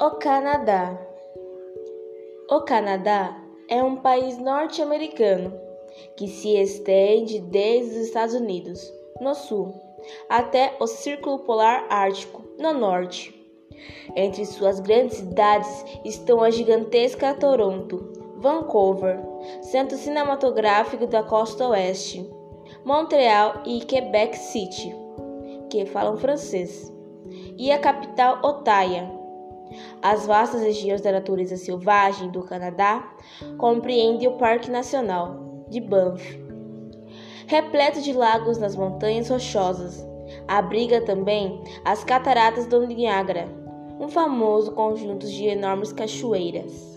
O Canadá. O Canadá é um país norte-americano que se estende desde os Estados Unidos, no sul, até o Círculo Polar Ártico, no norte. Entre suas grandes cidades estão a gigantesca Toronto, Vancouver, centro cinematográfico da costa oeste, Montreal e Quebec City, que falam francês, e a capital Ottawa. As vastas regiões da natureza selvagem do Canadá compreendem o Parque Nacional de Banff, repleto de lagos nas montanhas rochosas. Abriga também as Cataratas do Niágara, um famoso conjunto de enormes cachoeiras.